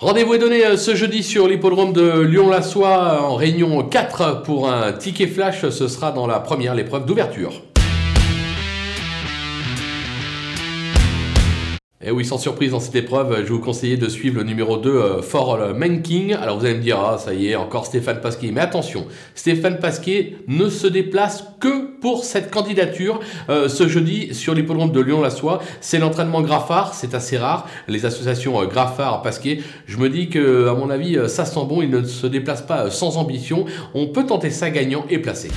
Rendez-vous est donné euh, ce jeudi sur l'hippodrome de Lyon-la-Soie en réunion 4 pour un ticket flash. Ce sera dans la première, l'épreuve d'ouverture. Et oui, sans surprise dans cette épreuve, je vous conseille de suivre le numéro 2, euh, For King. Alors vous allez me dire, ah ça y est, encore Stéphane Pasquier. Mais attention, Stéphane Pasquier ne se déplace que pour cette candidature euh, ce jeudi sur l'hippodrome de Lyon-la-Soie. C'est l'entraînement Graffard, c'est assez rare. Les associations euh, Graffard, Pasquier, je me dis que, à mon avis, ça sent bon, il ne se déplace pas sans ambition. On peut tenter ça gagnant et placé.